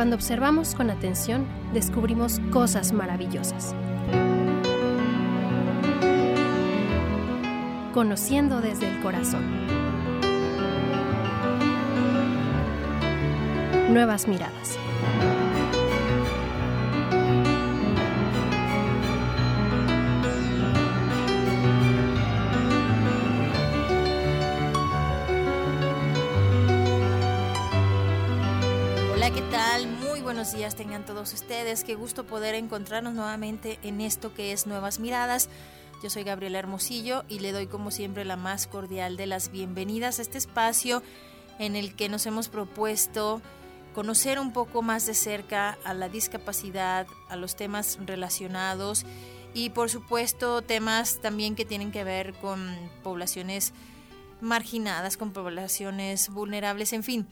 Cuando observamos con atención, descubrimos cosas maravillosas. Conociendo desde el corazón. Nuevas miradas. Buenos días tengan todos ustedes. Qué gusto poder encontrarnos nuevamente en esto que es Nuevas Miradas. Yo soy Gabriela Hermosillo y le doy como siempre la más cordial de las bienvenidas a este espacio en el que nos hemos propuesto conocer un poco más de cerca a la discapacidad, a los temas relacionados y por supuesto temas también que tienen que ver con poblaciones marginadas, con poblaciones vulnerables, en fin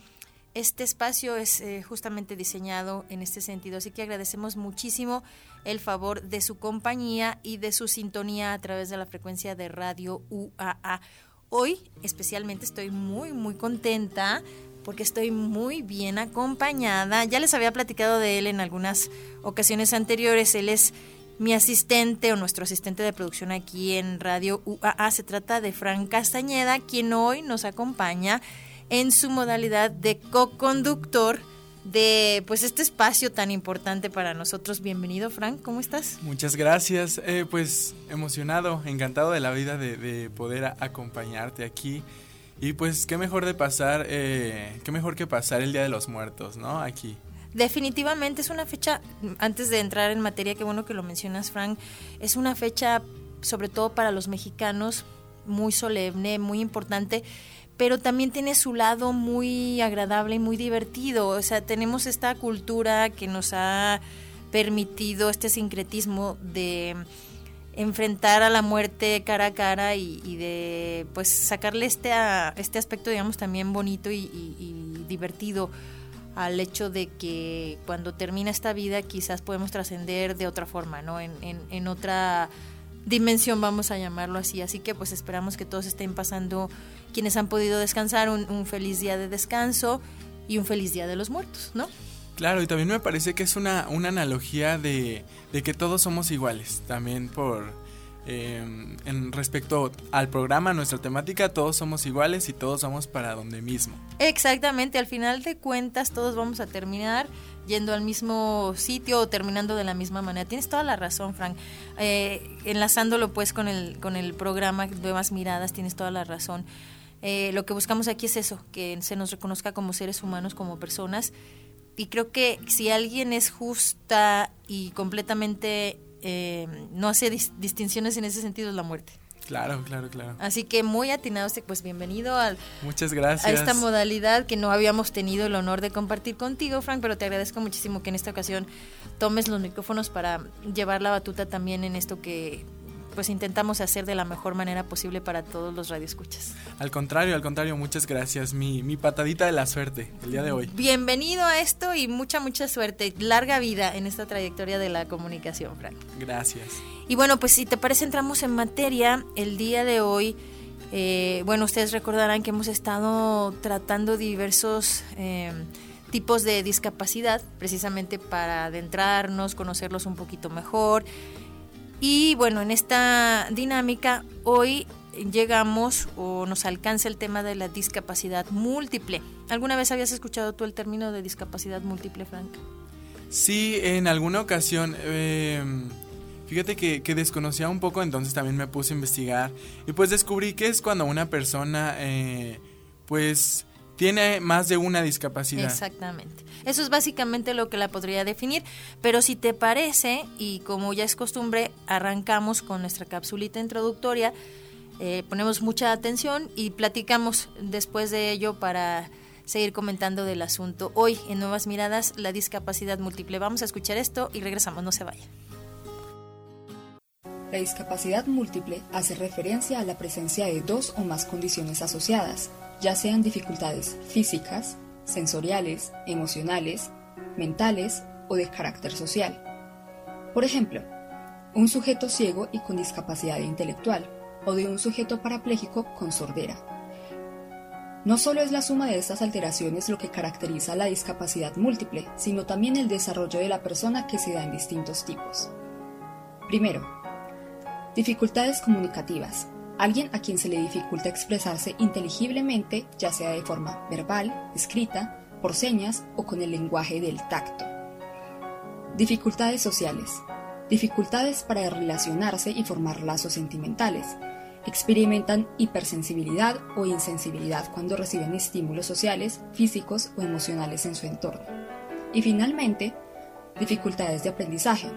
este espacio es eh, justamente diseñado en este sentido, así que agradecemos muchísimo el favor de su compañía y de su sintonía a través de la frecuencia de radio UAA. Hoy especialmente estoy muy, muy contenta porque estoy muy bien acompañada. Ya les había platicado de él en algunas ocasiones anteriores. Él es mi asistente o nuestro asistente de producción aquí en Radio UAA. Se trata de Fran Castañeda, quien hoy nos acompaña en su modalidad de co-conductor de pues este espacio tan importante para nosotros. Bienvenido, Frank, ¿cómo estás? Muchas gracias, eh, pues emocionado, encantado de la vida de, poder acompañarte aquí. Y pues qué mejor de pasar, eh, qué mejor que pasar el Día de los Muertos, ¿no? Aquí. Definitivamente es una fecha, antes de entrar en materia, qué bueno que lo mencionas, Frank, es una fecha sobre todo para los mexicanos muy solemne, muy importante pero también tiene su lado muy agradable y muy divertido. O sea, tenemos esta cultura que nos ha permitido este sincretismo de enfrentar a la muerte cara a cara y, de pues sacarle este, este aspecto digamos también bonito y, divertido al hecho de que cuando termina esta vida quizás podemos trascender de otra forma, ¿no? En, en, en otra dimensión, vamos a llamarlo así. Así que pues esperamos que todos estén pasando, quienes han podido descansar, un, feliz día de descanso y un feliz día de los muertos, ¿no? Claro, y también me parece que es una, una analogía de, de que todos somos iguales, también por Em, en respecto al programa, nuestra temática, todos somos iguales y todos somos para donde mismo. Exactamente, al final de cuentas todos vamos a terminar yendo al mismo sitio o terminando de la misma manera. Tienes toda la razón, Frank. Eh, enlazándolo pues con el, con el programa Nuevas Miradas, tienes toda la razón. Eh, lo que buscamos aquí es eso, que se nos reconozca como seres humanos, como personas. Y creo que si alguien es justa y completamente eh, no hace distinciones en ese sentido es la muerte. Claro, claro, claro. Así que muy atinado, pues bienvenido al, Muchas gracias. a esta modalidad que no habíamos tenido el honor de compartir contigo, Frank, pero te agradezco muchísimo que en esta ocasión tomes los micrófonos para llevar la batuta también en esto que pues intentamos hacer de la mejor manera posible para todos los radioescuchas. Al contrario, al contrario, muchas gracias. Mi, mi patadita de la suerte el día de hoy. Bienvenido a esto y mucha, mucha suerte. Larga vida en esta trayectoria de la comunicación, Frank. Gracias. Y bueno, pues si te parece, entramos en materia. El día de hoy, eh, bueno, ustedes recordarán que hemos estado tratando diversos... Eh, tipos de discapacidad, precisamente para adentrarnos, conocerlos un poquito mejor, y bueno, en esta dinámica hoy llegamos o nos alcanza el tema de la discapacidad múltiple. ¿Alguna vez habías escuchado tú el término de discapacidad múltiple, Frank? Sí, en alguna ocasión. Eh, fíjate que, desconocía un poco, entonces también me puse a investigar y pues descubrí que es cuando una persona eh, pues tiene más de una discapacidad. Exactamente. Eso es básicamente lo que la podría definir. Pero si te parece, y como ya es costumbre, arrancamos con nuestra capsulita introductoria, eh, ponemos mucha atención y platicamos después de ello para seguir comentando del asunto. Hoy en Nuevas Miradas, la discapacidad múltiple. Vamos a escuchar esto y regresamos, no se vayan. La discapacidad múltiple hace referencia a la presencia de dos o más condiciones asociadas, ya sean dificultades físicas, sensoriales, emocionales, mentales o de carácter social. Por ejemplo, un sujeto ciego y con discapacidad intelectual o de un sujeto parapléjico con sordera. No solo es la suma de estas alteraciones lo que caracteriza la discapacidad múltiple, sino también el desarrollo de la persona que se da en distintos tipos. Primero, dificultades comunicativas. Alguien a quien se le dificulta expresarse inteligiblemente, ya sea de forma verbal, escrita, por señas o con el lenguaje del tacto. Dificultades sociales. Dificultades para relacionarse y formar lazos sentimentales, experimentan hipersensibilidad o insensibilidad cuando reciben estímulos sociales, físicos o emocionales en su entorno. Y finalmente, dificultades de aprendizaje.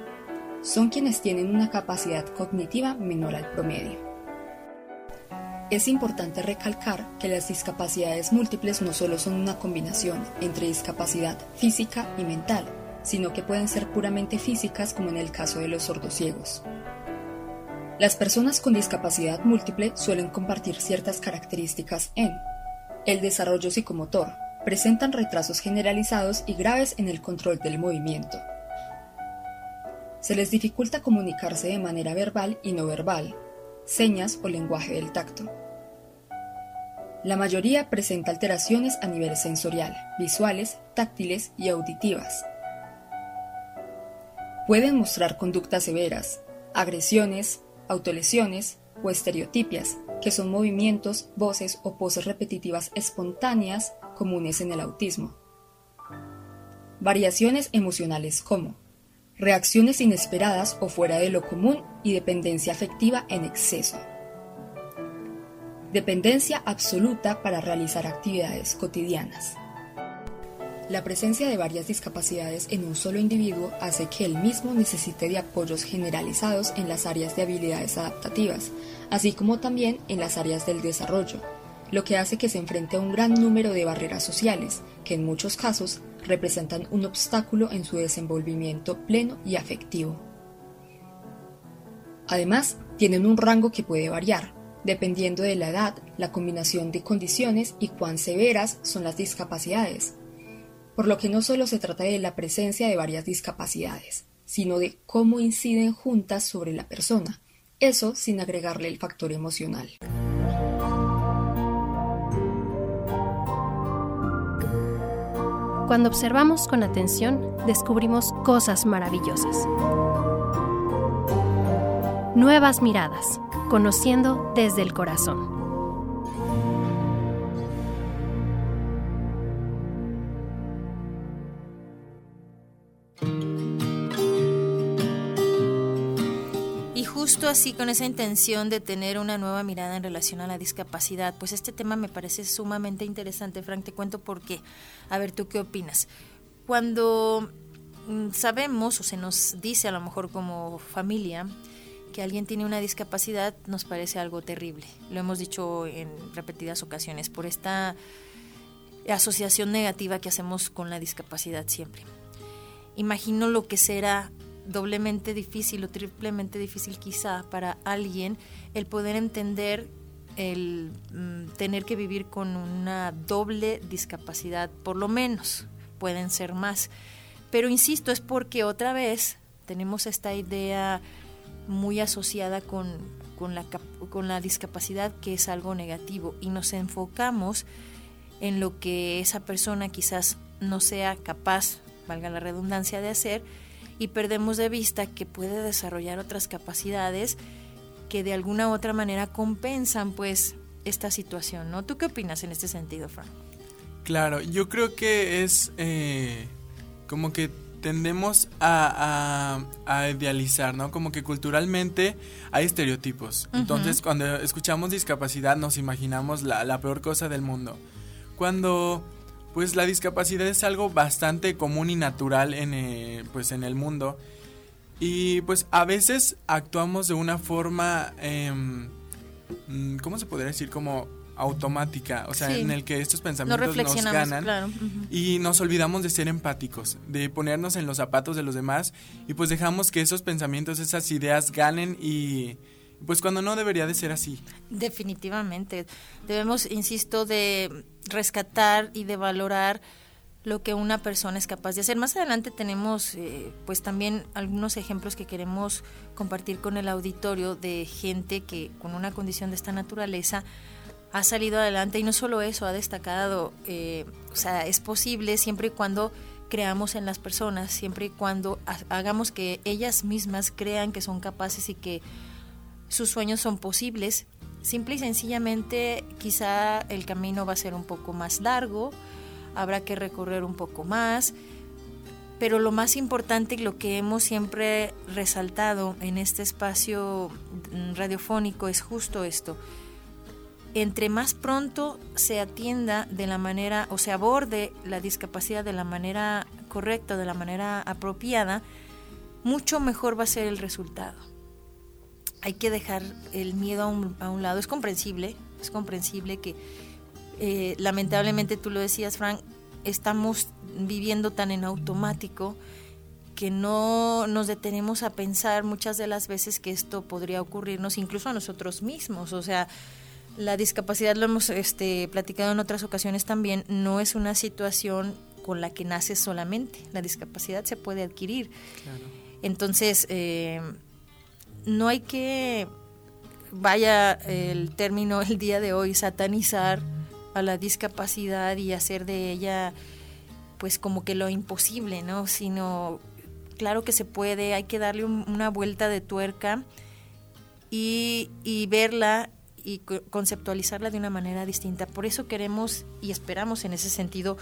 Son quienes tienen una capacidad cognitiva menor al promedio. Es importante recalcar que las discapacidades múltiples no solo son una combinación entre discapacidad física y mental, sino que pueden ser puramente físicas como en el caso de los sordociegos. Las personas con discapacidad múltiple suelen compartir ciertas características en el desarrollo psicomotor, presentan retrasos generalizados y graves en el control del movimiento. Se les dificulta comunicarse de manera verbal y no verbal, señas o lenguaje del tacto. La mayoría presenta alteraciones a nivel sensorial, visuales, táctiles y auditivas. Pueden mostrar conductas severas, agresiones, autolesiones o estereotipias, que son movimientos, voces o poses repetitivas espontáneas comunes en el autismo. Variaciones emocionales como reacciones inesperadas o fuera de lo común y dependencia afectiva en exceso. Dependencia absoluta para realizar actividades cotidianas. La presencia de varias discapacidades en un solo individuo hace que el mismo necesite de apoyos generalizados en las áreas de habilidades adaptativas, así como también en las áreas del desarrollo, lo que hace que se enfrente a un gran número de barreras sociales, que en muchos casos representan un obstáculo en su desenvolvimiento pleno y afectivo. Además, tienen un rango que puede variar, dependiendo de la edad, la combinación de condiciones y cuán severas son las discapacidades, por lo que no solo se trata de la presencia de varias discapacidades, sino de cómo inciden juntas sobre la persona, eso sin agregarle el factor emocional. Cuando observamos con atención, descubrimos cosas maravillosas. Nuevas miradas, conociendo desde el corazón. Justo así con esa intención de tener una nueva mirada en relación a la discapacidad, pues este tema me parece sumamente interesante, Frank, te cuento por qué. A ver, ¿tú qué opinas? Cuando mm, sabemos o se nos dice a lo mejor como familia que alguien tiene una discapacidad, nos parece algo terrible. Lo hemos dicho en repetidas ocasiones por esta asociación negativa que hacemos con la discapacidad siempre. Imagino lo que será doblemente difícil o triplemente difícil quizá para alguien el poder entender el mm, tener que vivir con una doble discapacidad, por lo menos, pueden ser más. Pero insisto, es porque otra vez tenemos esta idea muy asociada con, con, la, con la discapacidad que es algo negativo y nos enfocamos en lo que esa persona quizás no sea capaz, valga la redundancia, de hacer, y perdemos de vista que puede desarrollar otras capacidades que de alguna u otra manera compensan pues esta situación, ¿no? ¿Tú qué opinas en este sentido, Frank? Claro, yo creo que es eh, como que tendemos a, idealizar, ¿no? Como que culturalmente hay estereotipos. Entonces, cuando escuchamos discapacidad nos imaginamos la, la peor cosa del mundo. Cuando pues la discapacidad es algo bastante común y natural en, eh, pues en el mundo. Y pues a veces actuamos de una forma, em, mm, ¿cómo se podría decir? Como automática, o sea, en el que estos pensamientos nos ganan y nos olvidamos de ser empáticos, de ponernos en los zapatos de los demás y pues dejamos que esos pensamientos, esas ideas ganen y pues cuando no debería de ser así. Definitivamente. Debemos, insisto, de rescatar y de valorar lo que una persona es capaz de hacer. Más adelante tenemos eh, pues también algunos ejemplos que queremos compartir con el auditorio de gente que con una condición de esta naturaleza ha salido adelante y no solo eso, ha destacado, eh, o sea, es posible siempre y cuando creamos en las personas, siempre y cuando hagamos que ellas mismas crean que son capaces y que sus sueños son posibles. Simple y sencillamente quizá el camino va a ser un poco más largo, habrá que recorrer un poco más, pero lo más importante y lo que hemos siempre resaltado en este espacio radiofónico es justo esto, entre más pronto se atienda de la manera o se aborde la discapacidad de la manera correcta, de la manera apropiada, mucho mejor va a ser el resultado. Hay que dejar el miedo a un, lado. Es comprensible, es comprensible que eh, lamentablemente tú lo decías, Frank, estamos viviendo tan en automático que no nos detenemos a pensar muchas de las veces que esto podría ocurrirnos incluso a nosotros mismos. O sea, la discapacidad, lo hemos este, platicado en otras ocasiones también, no es una situación con la que naces solamente. La discapacidad se puede adquirir. Entonces, eh, no hay que, vaya el término el día de hoy, satanizar a la discapacidad y hacer de ella pues como que lo imposible, ¿no? Sino, claro que se puede, hay que darle una vuelta de tuerca y, y verla y conceptualizarla de una manera distinta. Por eso queremos y esperamos en ese sentido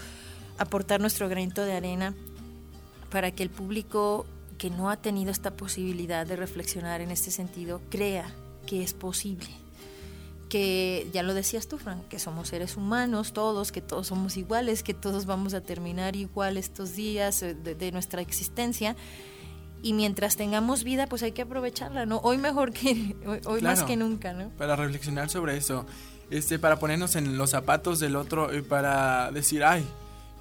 aportar nuestro granito de arena para que el público que no ha tenido esta posibilidad de reflexionar en este sentido crea que es posible. Que ya lo decías tú, Frank, que somos seres humanos todos, que todos somos iguales, que todos vamos a terminar igual estos días eh, de nuestra existencia y mientras tengamos vida, pues hay que aprovecharla, ¿no? Hoy mejor que hoy, más que nunca, ¿no? Para reflexionar sobre eso, este, para ponernos en los zapatos del otro y para decir, ay,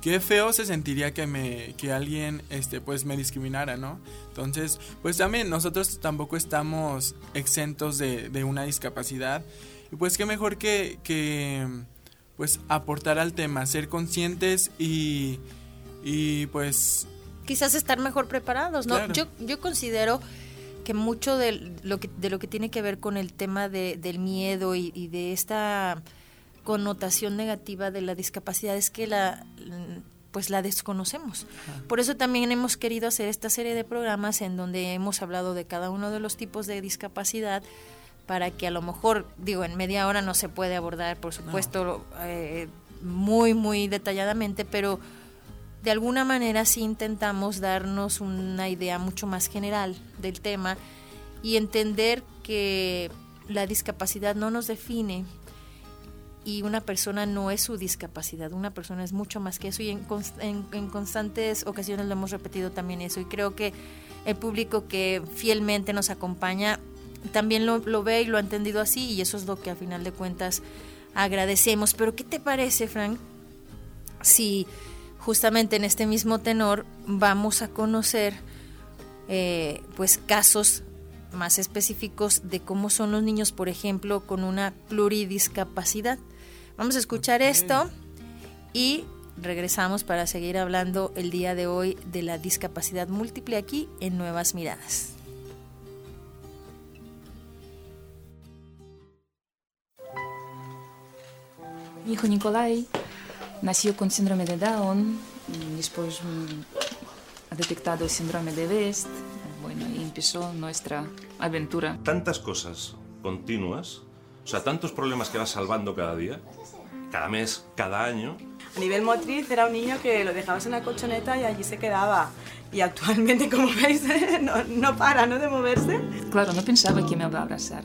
qué feo se sentiría que me, que alguien, este, pues me discriminara, ¿no? Entonces, pues también nosotros tampoco estamos exentos de, de una discapacidad y pues qué mejor que, que, pues aportar al tema, ser conscientes y, y pues quizás estar mejor preparados, ¿no? Yo, yo considero que mucho de lo que, de lo que tiene que ver con el tema de, del miedo y, de esta connotación negativa de la discapacidad es que la pues la desconocemos. Por eso también hemos querido hacer esta serie de programas en donde hemos hablado de cada uno de los tipos de discapacidad para que a lo mejor, digo, en media hora no se puede abordar, por supuesto, eh, muy, muy detalladamente, pero de alguna manera sí intentamos darnos una idea mucho más general del tema y entender que la discapacidad no nos define y una persona no es su discapacidad, una persona es mucho más que eso y en, constantes ocasiones lo hemos repetido también eso y creo que el público que fielmente nos acompaña también lo, lo ve y lo ha entendido así y eso es lo que a final de cuentas agradecemos. Pero ¿qué te parece, Frank? Si justamente en este mismo tenor vamos a conocer eh, pues casos más específicos de cómo son los niños, por ejemplo, con una pluridiscapacidad. Vamos a escuchar esto y regresamos para seguir hablando el día de hoy de la discapacidad múltiple aquí en Nuevas Miradas. hijo Nicolai Nació con síndrome de Down, después ha detectado el síndrome de West, bueno, y empezó nuestra aventura. Tantas cosas continuas, sea, tantos problemas que vas salvando cada día, cada mes, cada año. A nivel motriz era un niño que lo dejabas en la colchoneta y allí se quedaba. Y actualmente, como veis, no, no para ¿no? de moverse. Claro, no pensaba que me iba a abrazar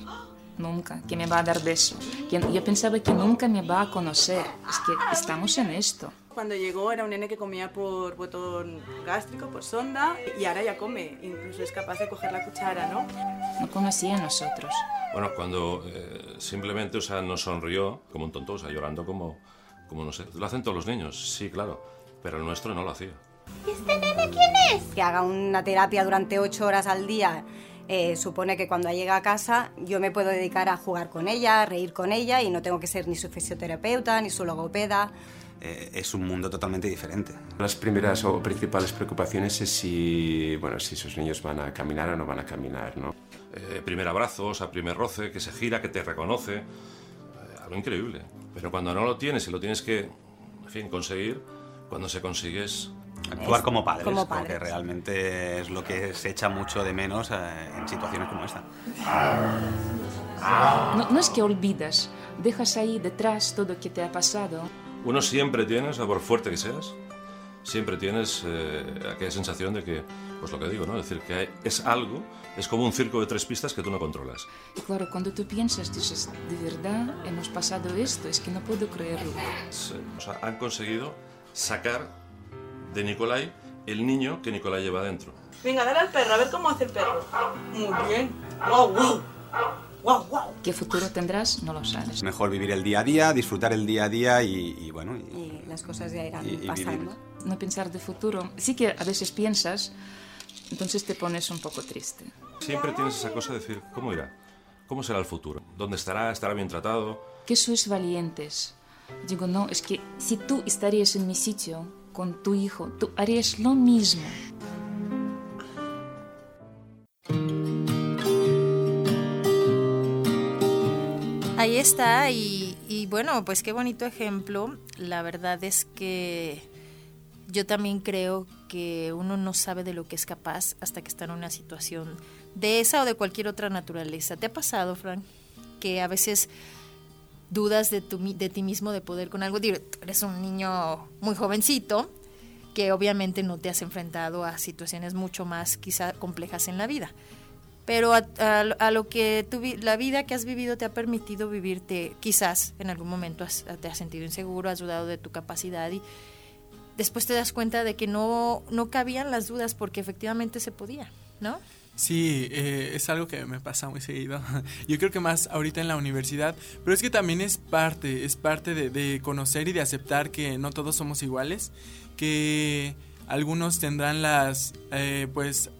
nunca, que me va a dar beso. Yo pensaba que nunca me va a conocer. Es que estamos en esto. Cuando llegó era un nene que comía por botón gástrico, por sonda, y ahora ya come, incluso es capaz de coger la cuchara, ¿no? No conocía a nosotros. Bueno, cuando eh, simplemente, o sea, nos sonrió como un tonto, o sea, llorando como, como no sé, lo hacen todos los niños, sí, claro, pero el nuestro no lo hacía. ¿Y este nene quién es? Que haga una terapia durante ocho horas al día eh, supone que cuando llega a casa yo me puedo dedicar a jugar con ella, a reír con ella y no tengo que ser ni su fisioterapeuta ni su logopeda. Eh, es un mundo totalmente diferente. Las primeras o principales preocupaciones es si, bueno, si sus niños van a caminar o no van a caminar. ¿no? Eh, primer abrazo, o sea, primer roce, que se gira, que te reconoce. algo increíble. Pero cuando no lo tienes y lo tienes que, en fin, conseguir, cuando se consigue es Actuar como padres, como porque realmente es lo que se echa mucho de menos eh, en situaciones como esta. No, no es que olvidas, dejas ahí detrás todo lo que te ha pasado. Uno siempre tiene, o sea, por fuerte que seas, siempre tienes eh, aquella sensación de que, pues lo que digo, ¿no? Es decir, que hay- es algo, es como un circo de tres pistas que tú no controlas. Y claro, cuando tú piensas, dices, de verdad hemos pasado esto, es que no puedo creerlo. Se- o sea, han conseguido sacar de Nicolai el niño que Nicolai lleva dentro. Venga, dale al perro, a ver cómo hace el perro. Muy bien. Wow, wow. Wow, wow. ¿Qué futuro tendrás? No lo sabes. Es mejor vivir el día a día, disfrutar el día a día y, y bueno, y- Y las cosas ya irán Y- y pasando. No pensar de futuro. Sí que a veces piensas, entonces te pones un poco triste. Siempre tienes esa cosa de decir, ¿cómo irá? ¿Cómo será el futuro? ¿Dónde estará? ¿Estará bien tratado? Que sois valientes. Digo, no, es que si tú estarías en mi sitio con tu hijo, tú harías lo mismo. Ahí está, y, y bueno, pues qué bonito ejemplo. La verdad es que yo también creo que uno no sabe de lo que es capaz hasta que está en una situación de esa o de cualquier otra naturaleza. ¿Te ha pasado, Frank, que a veces dudas de, tu, de ti mismo de poder con algo? Digo, eres un niño muy jovencito que obviamente no te has enfrentado a situaciones mucho más quizá complejas en la vida pero a, lo que tu, la vida que has vivido te ha permitido vivirte, quizás en algún momento te has sentido inseguro, has dudado de tu capacidad y después te das cuenta de que no, no cabían las dudas porque efectivamente se podía, ¿no? Sí, eh, es algo que me pasa muy seguido. Yo creo que más ahorita en la universidad, pero es que también es parte, es parte de, conocer y de aceptar que no todos somos iguales, que algunos tendrán las, eh, pues,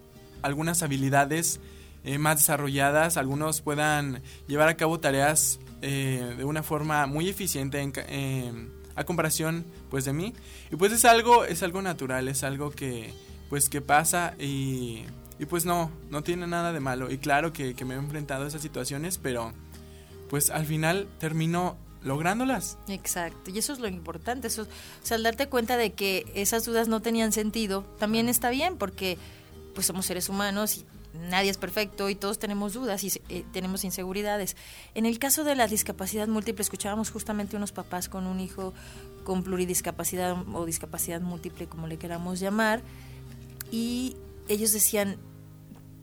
algunas habilidades eh, más desarrolladas, algunos puedan llevar a cabo tareas eh, de una forma muy eficiente en, a comparación, pues, de mí. Y pues es algo, es algo natural, es algo que, pues, que pasa y y pues no, no tiene nada de malo. Y claro que, que me he enfrentado a esas situaciones, pero pues al final termino lográndolas. Exacto, y eso es lo importante, eso, o sea, al darte cuenta de que esas dudas no tenían sentido, también está bien porque pues somos seres humanos y nadie es perfecto y todos tenemos dudas y eh, tenemos inseguridades. En el caso de la discapacidad múltiple, escuchábamos justamente unos papás con un hijo con pluridiscapacidad o discapacidad múltiple, como le queramos llamar, y ellos decían,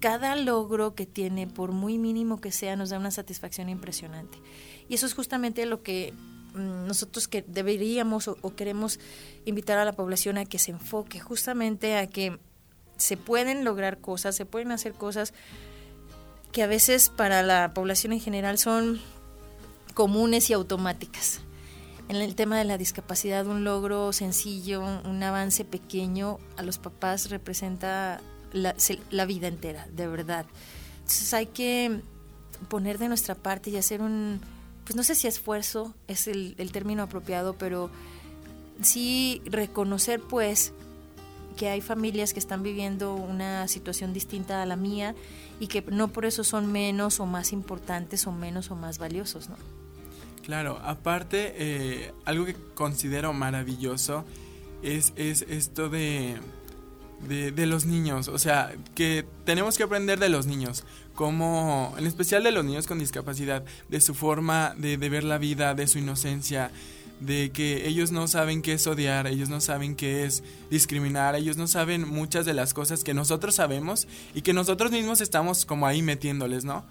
cada logro que tiene, por muy mínimo que sea, nos da una satisfacción impresionante. Y eso es justamente lo que mm, nosotros que deberíamos o, o queremos invitar a la población a que se enfoque, justamente a que se pueden lograr cosas, se pueden hacer cosas que a veces para la población en general son comunes y automáticas. En el tema de la discapacidad, un logro sencillo, un avance pequeño, a los papás representa la, vida entera, de verdad. Entonces hay que poner de nuestra parte y hacer un, pues no sé si esfuerzo es el término apropiado, pero sí reconocer pues que hay familias que están viviendo una situación distinta a la mía y que no por eso son menos o más importantes o menos o más valiosos, ¿no? Claro, aparte, eh, algo que considero maravilloso es, es esto de, de, de los niños. O sea, que tenemos que aprender de los niños, como, en especial de los niños con discapacidad, de su forma de, de ver la vida, de su inocencia, de que ellos no saben qué es odiar, ellos no saben qué es discriminar, ellos no saben muchas de las cosas que nosotros sabemos y que nosotros mismos estamos como ahí metiéndoles, ¿no?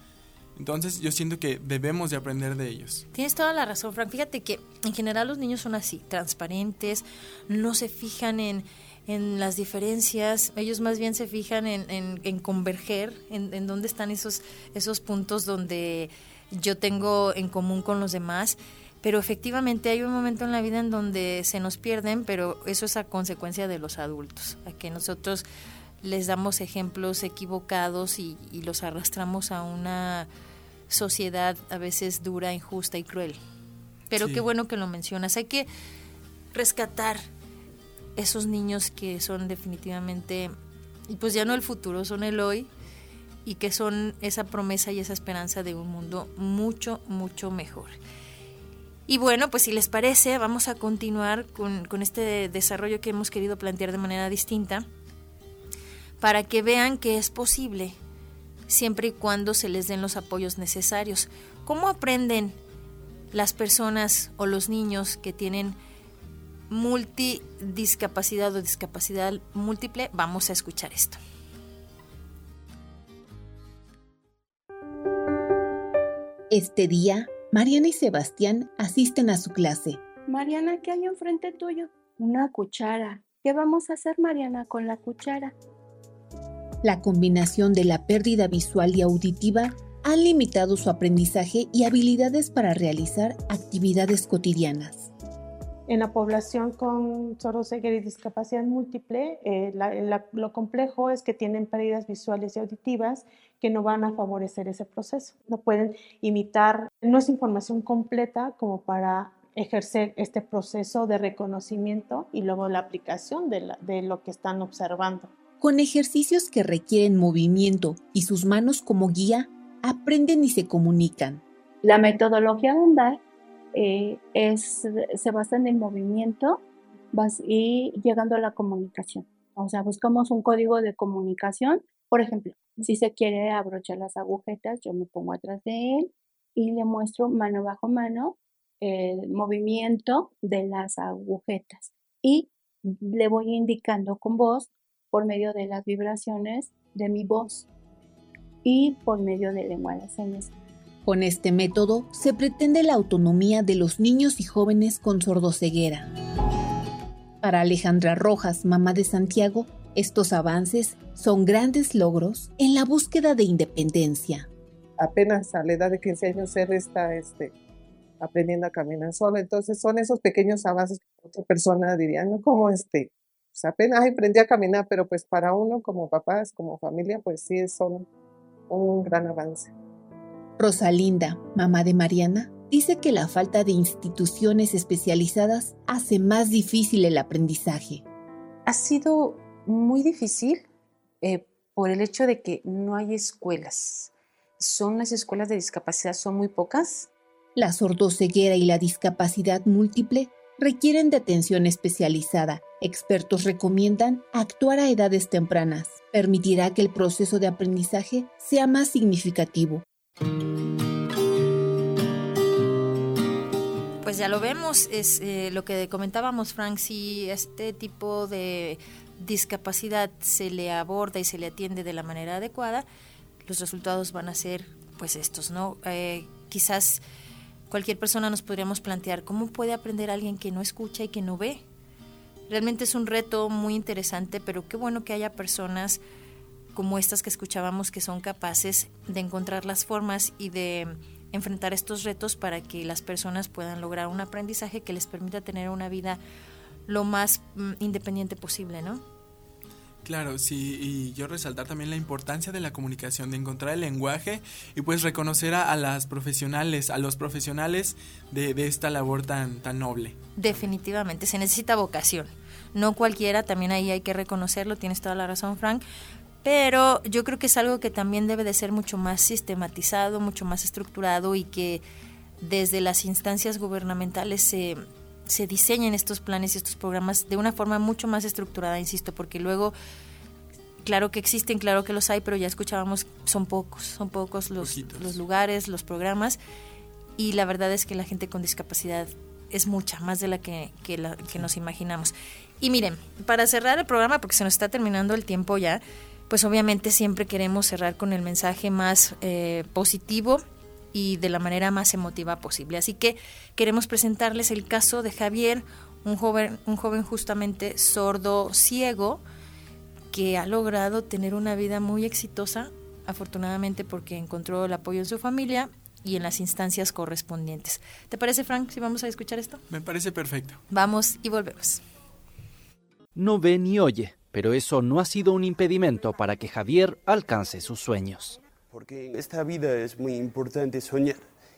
Entonces yo siento que debemos de aprender de ellos. Tienes toda la razón, Frank. Fíjate que en general los niños son así, transparentes, no se fijan en, en las diferencias, ellos más bien se fijan en, en- en converger, en, dónde están esos, esos puntos donde yo tengo en común con los demás. Pero efectivamente hay un momento en la vida en donde se nos pierden, pero eso es a consecuencia de los adultos, a que nosotros les damos ejemplos equivocados y, y los arrastramos a una sociedad a veces dura, injusta y cruel. Pero Sí. qué bueno que lo mencionas. Hay que rescatar esos niños que son definitivamente, y pues ya no el futuro, son el hoy, y que son esa promesa y esa esperanza de un mundo mucho, mucho mejor. Y bueno, pues si les parece, vamos a continuar con, con este desarrollo que hemos querido plantear de manera distinta para que vean que es posible siempre y cuando se les den los apoyos necesarios. ¿Cómo aprenden las personas o los niños que tienen multidiscapacidad o discapacidad múltiple? Vamos a escuchar esto. Este día, Mariana y Sebastián asisten a su clase. Mariana, ¿qué hay enfrente tuyo? Una cuchara. ¿Qué vamos a hacer, Mariana, con la cuchara? La combinación de la pérdida visual y auditiva han limitado su aprendizaje y habilidades para realizar actividades cotidianas. En la población con sordoceguera y discapacidad múltiple, eh, lo complejo es que tienen pérdidas visuales y auditivas que no van a favorecer ese proceso. No pueden imitar, no es información completa como para ejercer este proceso de reconocimiento y luego la aplicación de lo que están observando. Con ejercicios que requieren movimiento y sus manos como guía, aprenden y se comunican. La metodología Andar eh, es, se basa en el movimiento y llegando a la comunicación. O sea, buscamos un código de comunicación. Por ejemplo, si se quiere abrochar las agujetas, yo me pongo atrás de él y le muestro mano bajo mano el movimiento de las agujetas. Y le voy indicando con voz por medio de las vibraciones de mi voz y por medio de lengua de señas. Con este método se pretende la autonomía de los niños y jóvenes con sordoceguera. Para Alejandra Rojas, mamá de Santiago, estos avances son grandes logros en la búsqueda de independencia. Apenas a la edad de 15 años él está este, aprendiendo a caminar solo, entonces son esos pequeños avances que otra persona diría, no como este, pues apenas aprendí a caminar, pero pues para uno como papás, como familia, pues sí es un, un gran avance. Rosalinda, mamá de Mariana, dice que la falta de instituciones especializadas hace más difícil el aprendizaje. Ha sido muy difícil eh, por el hecho de que no hay escuelas. Son las escuelas de discapacidad, son muy pocas. La sordoceguera y la discapacidad múltiple requieren de atención especializada. Expertos recomiendan actuar a edades tempranas. Permitirá que el proceso de aprendizaje sea más significativo. Pues ya lo vemos, es eh, lo que comentábamos, Frank, si este tipo de discapacidad se le aborda y se le atiende de la manera adecuada, los resultados van a ser pues estos, ¿no? Eh, quizás cualquier persona nos podríamos plantear cómo puede aprender alguien que no escucha y que no ve. Realmente es un reto muy interesante, pero qué bueno que haya personas como estas que escuchábamos que son capaces de encontrar las formas y de enfrentar estos retos para que las personas puedan lograr un aprendizaje que les permita tener una vida lo más mm, independiente posible, ¿no? Claro, sí, y yo resaltar también la importancia de la comunicación, de encontrar el lenguaje y pues reconocer a, las profesionales, a los profesionales de, de, esta labor tan, tan noble. Definitivamente, se necesita vocación. No cualquiera, también ahí hay que reconocerlo, tienes toda la razón, Frank. Pero yo creo que es algo que también debe de ser mucho más sistematizado, mucho más estructurado y que desde las instancias gubernamentales se se diseñen estos planes y estos programas de una forma mucho más estructurada, insisto, porque luego, claro que existen, claro que los hay, pero ya escuchábamos, son pocos, son pocos los, los lugares, los programas, y la verdad es que la gente con discapacidad es mucha, más de la que, que, la, que nos imaginamos. Y miren, para cerrar el programa, porque se nos está terminando el tiempo ya, pues obviamente siempre queremos cerrar con el mensaje más eh, positivo y de la manera más emotiva posible. Así que queremos presentarles el caso de Javier, un joven, un joven justamente sordo ciego que ha logrado tener una vida muy exitosa, afortunadamente porque encontró el apoyo de su familia y en las instancias correspondientes. ¿Te parece, Frank, si vamos a escuchar esto? Me parece perfecto. Vamos y volvemos. No ve ni oye, pero eso no ha sido un impedimento para que Javier alcance sus sueños porque en esta vida es muy importante soñar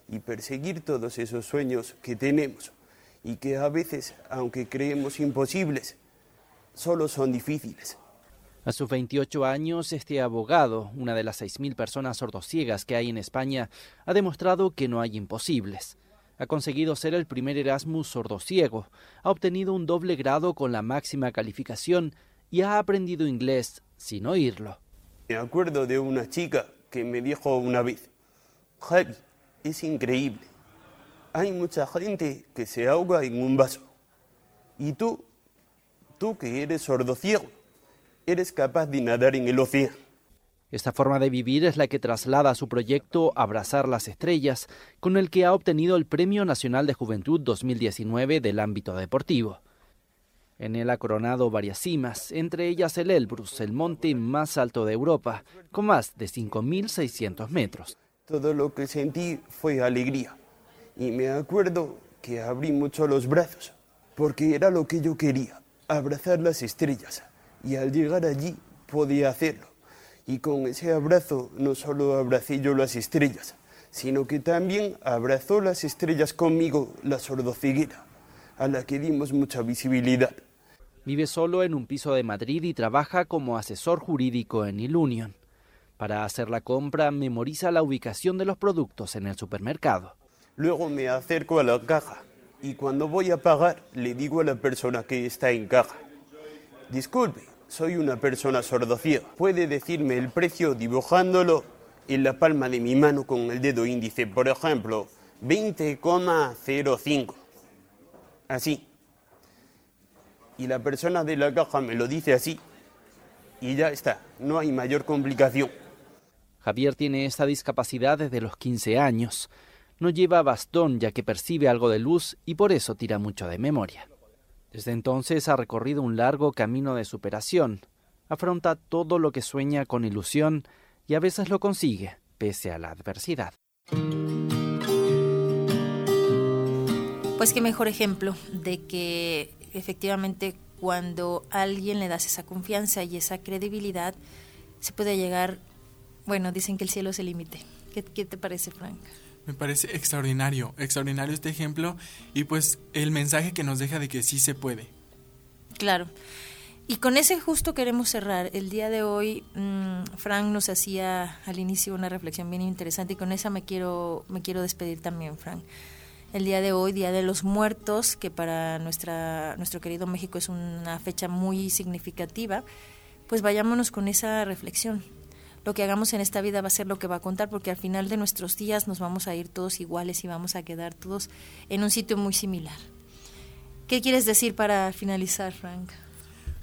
y perseguir todos esos sueños que tenemos y que a veces, aunque creemos imposibles, solo son difíciles. A sus 28 años, este abogado, una de las 6.000 personas sordociegas que hay en España, ha demostrado que no hay imposibles. Ha conseguido ser el primer Erasmus sordociego, ha obtenido un doble grado con la máxima calificación y ha aprendido inglés sin oírlo. Me acuerdo de una chica que me dijo una vez, Javi, es increíble. Hay mucha gente que se ahoga en un vaso. Y tú, tú que eres sordociego, eres capaz de nadar en el océano. Esta forma de vivir es la que traslada su proyecto Abrazar las Estrellas, con el que ha obtenido el Premio Nacional de Juventud 2019 del ámbito deportivo. En él ha coronado varias cimas, entre ellas el Elbrus, el monte más alto de Europa, con más de 5.600 metros. Todo lo que sentí fue alegría. Y me acuerdo que abrí mucho los brazos, porque era lo que yo quería, abrazar las estrellas. Y al llegar allí podía hacerlo. Y con ese abrazo no solo abracé yo las estrellas, sino que también abrazó las estrellas conmigo la sordoceguera, a la que dimos mucha visibilidad. Vive solo en un piso de Madrid y trabaja como asesor jurídico en Ilunion. Para hacer la compra, memoriza la ubicación de los productos en el supermercado. Luego me acerco a la caja y cuando voy a pagar le digo a la persona que está en caja, disculpe, soy una persona sordociega. ¿Puede decirme el precio dibujándolo en la palma de mi mano con el dedo índice? Por ejemplo, 20,05. Así. Y la persona de la caja me lo dice así. Y ya está, no hay mayor complicación. Javier tiene esta discapacidad desde los 15 años. No lleva bastón ya que percibe algo de luz y por eso tira mucho de memoria. Desde entonces ha recorrido un largo camino de superación. Afronta todo lo que sueña con ilusión y a veces lo consigue, pese a la adversidad. Pues qué mejor ejemplo de que efectivamente cuando a alguien le das esa confianza y esa credibilidad, se puede llegar, bueno, dicen que el cielo es el límite. ¿Qué, ¿Qué, te parece, Frank? Me parece extraordinario, extraordinario este ejemplo y pues el mensaje que nos deja de que sí se puede. Claro. Y con ese justo queremos cerrar. El día de hoy, mmm, Frank nos hacía al inicio una reflexión bien interesante y con esa me quiero, me quiero despedir también, Frank. El día de hoy, Día de los Muertos, que para nuestra, nuestro querido México es una fecha muy significativa, pues vayámonos con esa reflexión lo que hagamos en esta vida va a ser lo que va a contar, porque al final de nuestros días nos vamos a ir todos iguales y vamos a quedar todos en un sitio muy similar. ¿Qué quieres decir para finalizar, Frank?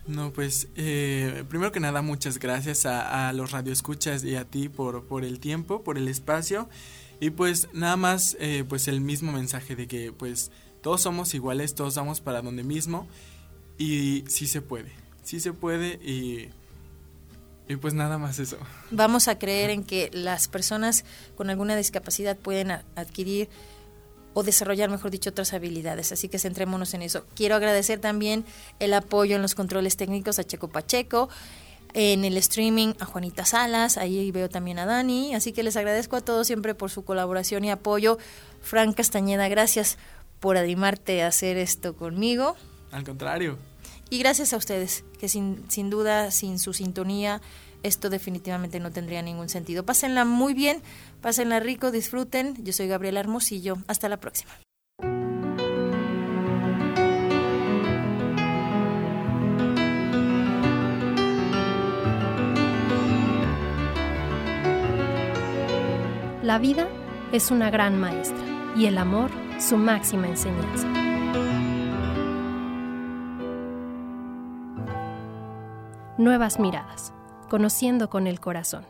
No, pues eh, primero que nada muchas gracias a, a, los radioescuchas y a ti por, por el tiempo, por el espacio y pues nada más eh, pues el mismo mensaje de que pues todos somos iguales, todos vamos para donde mismo y sí se puede, sí se puede y y pues nada más eso. Vamos a creer en que las personas con alguna discapacidad pueden adquirir o desarrollar, mejor dicho, otras habilidades. Así que centrémonos en eso. Quiero agradecer también el apoyo en los controles técnicos a Checo Pacheco, en el streaming a Juanita Salas, ahí veo también a Dani. Así que les agradezco a todos siempre por su colaboración y apoyo. Fran Castañeda, gracias por animarte a hacer esto conmigo. Al contrario. Y gracias a ustedes, que sin, sin duda, sin su sintonía, esto definitivamente no tendría ningún sentido. Pásenla muy bien, pásenla rico, disfruten. Yo soy Gabriela Hermosillo. Hasta la próxima. La vida es una gran maestra y el amor su máxima enseñanza. Nuevas miradas, conociendo con el corazón.